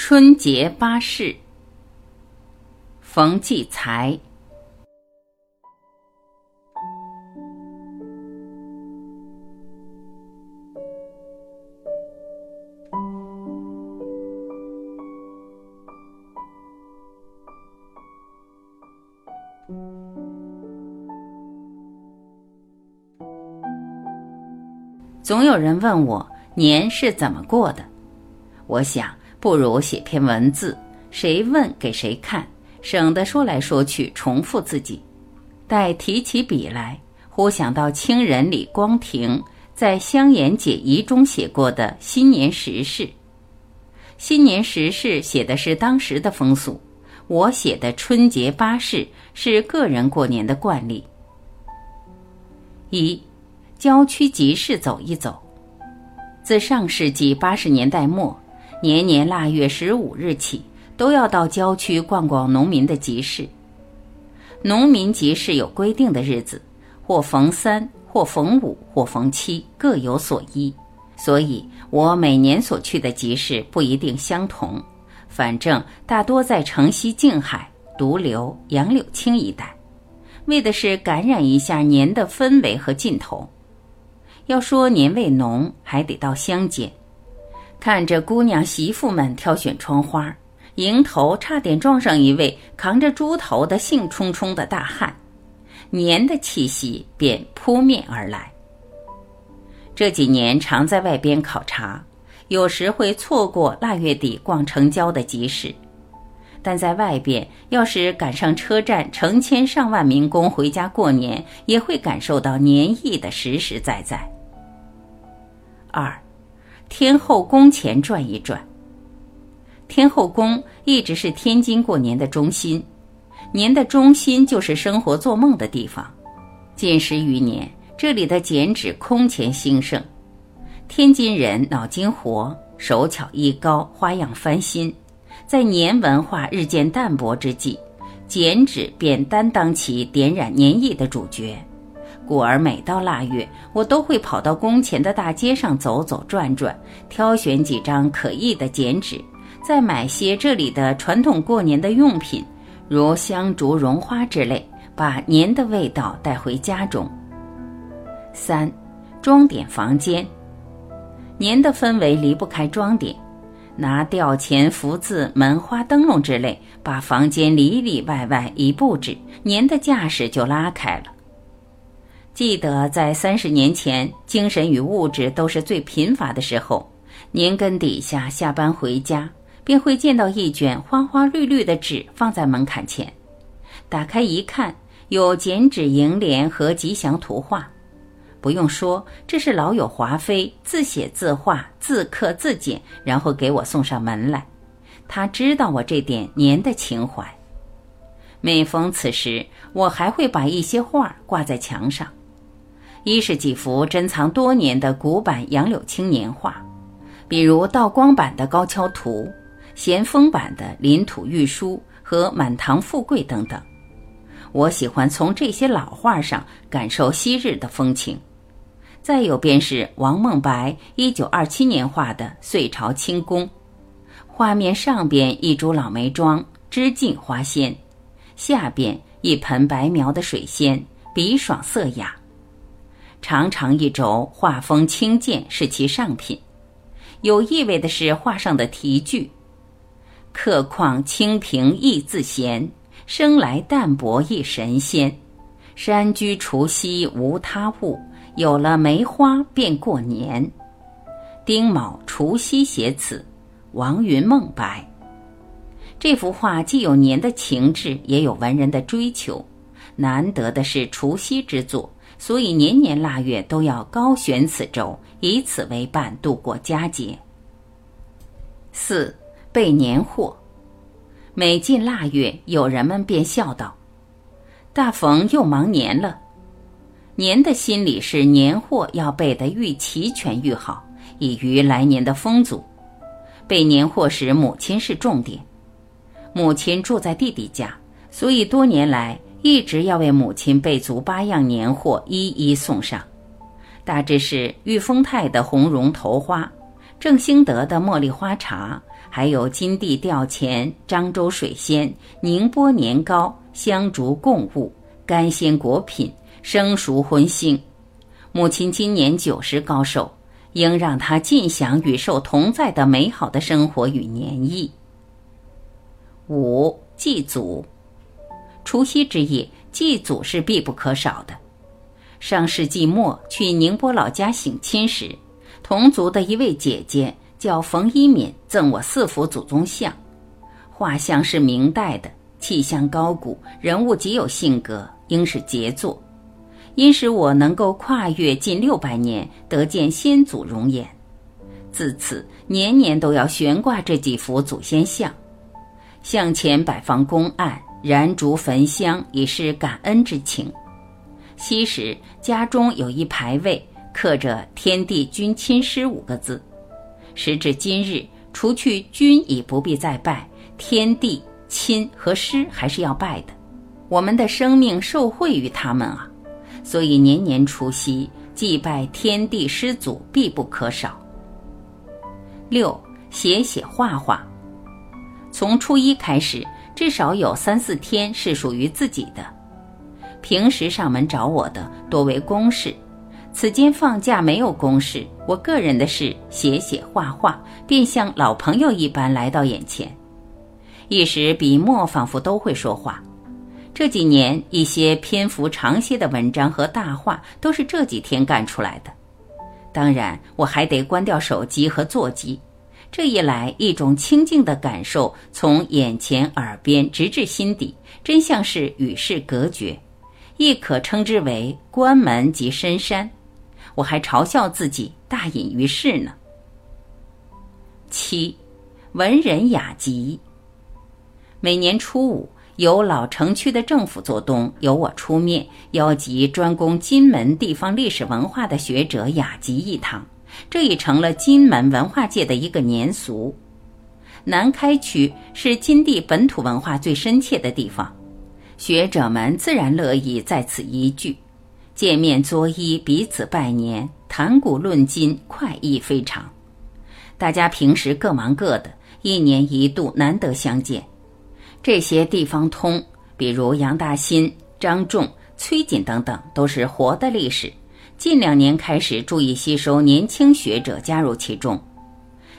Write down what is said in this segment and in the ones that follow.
春节八事，冯骥才。总有人问我年是怎么过的，我想不如写篇文字，谁问给谁看，省得说来说去重复自己。待提起笔来，忽想到清人李光庭在《香言解疑》中写过的新年时事。新年时事写的是当时的风俗，我写的春节八事是个人过年的惯例。一。郊区集市走一走。自上世纪八十年代末，年年腊月十五日起，都要到郊区逛逛农民的集市。农民集市有规定的日子，或逢三，或逢五，或逢七，各有所依。所以我每年所去的集市不一定相同，反正大多在城西静海、独流、杨柳青一带，为的是感染一下年的氛围和劲头。要说年味浓，还得到乡间，看着姑娘媳妇们挑选窗花，迎头差点撞上一位扛着猪头的兴冲冲的大汉，年的气息便扑面而来。这几年常在外边考察，有时会错过腊月底逛城郊的集市，但在外边要是赶上车站成千上万民工回家过年，也会感受到年意的实实在在。二，天后宫前转一转。天后宫一直是天津过年的中心，年的中心就是生活做梦的地方。近十余年，这里的剪纸空前兴盛。天津人脑筋活，手巧艺高，花样翻新。在年文化日渐淡薄之际，剪纸便担当起点染年意的主角。故而每到腊月，我都会跑到宫前的大街上走走转转，挑选几张可意的剪纸，再买些这里的传统过年的用品，如香烛、绒花之类，把年的味道带回家中。三，装点房间，年的氛围离不开装点，拿吊钱、福字、门花、灯笼之类，把房间里里外外一布置，年的架势就拉开了。记得在三十年前，精神与物质都是最贫乏的时候，年根底下下班回家，便会见到一卷花花绿绿的纸放在门槛前，打开一看，有剪纸楹联和吉祥图画。不用说，这是老友华妃自写自画、自刻自剪，然后给我送上门来。他知道我这点年的情怀。每逢此时，我还会把一些画挂在墙上。一是几幅珍藏多年的古版杨柳青年画，比如道光版的《高跷图》，咸丰版的《林土玉书》和《满堂富贵》等等。我喜欢从这些老画上感受昔日的风情。再有便是王梦白一九二七年画的《隋朝清宫》，画面上边一株老梅桩，枝尽花鲜；下边一盆白描的水仙，笔爽色雅。长长一轴，画风清健，是其上品。有意味的是画上的题句：“客况清平亦自闲，生来淡泊一神仙。山居除夕无他物，有了梅花便过年。”丁卯除夕写此，王云梦白。这幅画既有年的情致，也有文人的追求，难得的是除夕之作。所以年年腊月都要高悬此轴，以此为伴度过佳节。四备年货，每进腊月，友人们便笑道：“大逢又忙年了。”年的心里是年货要备得愈齐全愈好，以于来年的丰足。备年货时，母亲是重点。母亲住在弟弟家，所以多年来。一直要为母亲备足八样年货，一一送上。大致是玉丰泰的红绒头花，郑兴德的茉莉花茶，还有金地吊钱、漳州水仙、宁波年糕、香烛供物、干鲜果品、生熟荤腥。母亲今年九十高寿，应让她尽享与寿同在的美好的生活与年意。五祭祖，除夕之夜祭祖是必不可少的。上世纪末去宁波老家省亲时，同族的一位姐姐叫冯一敏，赠我四幅祖宗像。画像是明代的，气象高古，人物极有性格，应是杰作。因使我能够跨越近六百年，得见先祖容颜。自此，年年都要悬挂这几幅祖先像。向前摆放公案，燃烛焚香，以示感恩之情。昔时家中有一牌位，刻着“天地君亲师”五个字。时至今日，除去君已不必再拜，天地亲和师还是要拜的。我们的生命受惠于他们啊，所以年年除夕祭拜天地师祖必不可少。六写写画画。从初一开始，至少有三四天是属于自己的。平时上门找我的多为公事，此间放假没有公事，我个人的事写写画画，便像老朋友一般来到眼前。一时笔墨仿佛都会说话。这几年一些篇幅长些的文章和大画都是这几天干出来的。当然，我还得关掉手机和座机。这一来，一种清静的感受从眼前、耳边直至心底，真像是与世隔绝，亦可称之为关门即深山。我还嘲笑自己大隐于世呢。七，文人雅集。每年初五，由老城区的政府做东，由我出面邀集专攻金门地方历史文化的学者雅集一堂。这已成了金门文化界的一个年俗。南开区是金地本土文化最深切的地方，学者们自然乐意在此一聚，见面作揖，彼此拜年，谈古论今，快意非常。大家平时各忙各的，一年一度难得相见。这些地方通，比如杨大新、张仲、崔瑾等等，都是活的历史。近两年开始注意吸收年轻学者加入其中，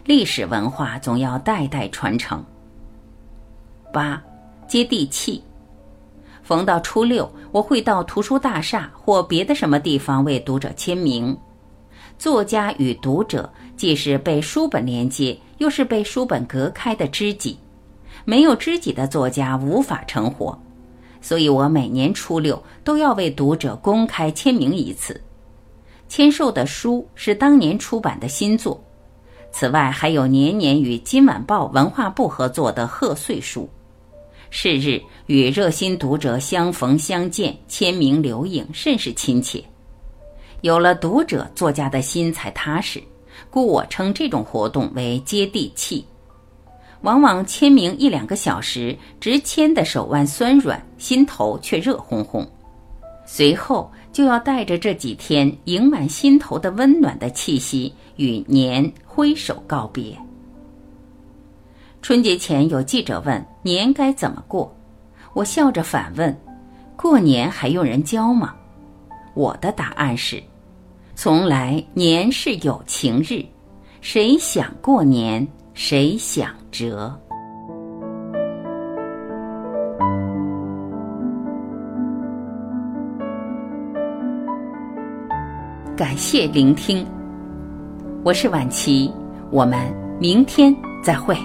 历史文化总要代代传承。八，接地气。逢到初六，我会到图书大厦或别的什么地方为读者签名。作家与读者既是被书本连接，又是被书本隔开的知己。没有知己的作家无法成活，所以我每年初六都要为读者公开签名一次。签售的书是当年出版的新作，此外还有年年与今晚报文化部合作的贺岁书。是日与热心读者相逢相见，签名留影，甚是亲切。有了读者，作家的心才踏实，故我称这种活动为接地气。往往签名一两个小时，直签的手腕酸软，心头却热烘烘。随后。就要带着这几天盈满心头的温暖的气息，与年挥手告别。春节前有记者问年该怎么过，我笑着反问：过年还用人教吗？我的答案是：从来年是有情日，谁想过年谁想折。感谢聆听，我是晚琪，我们明天再会。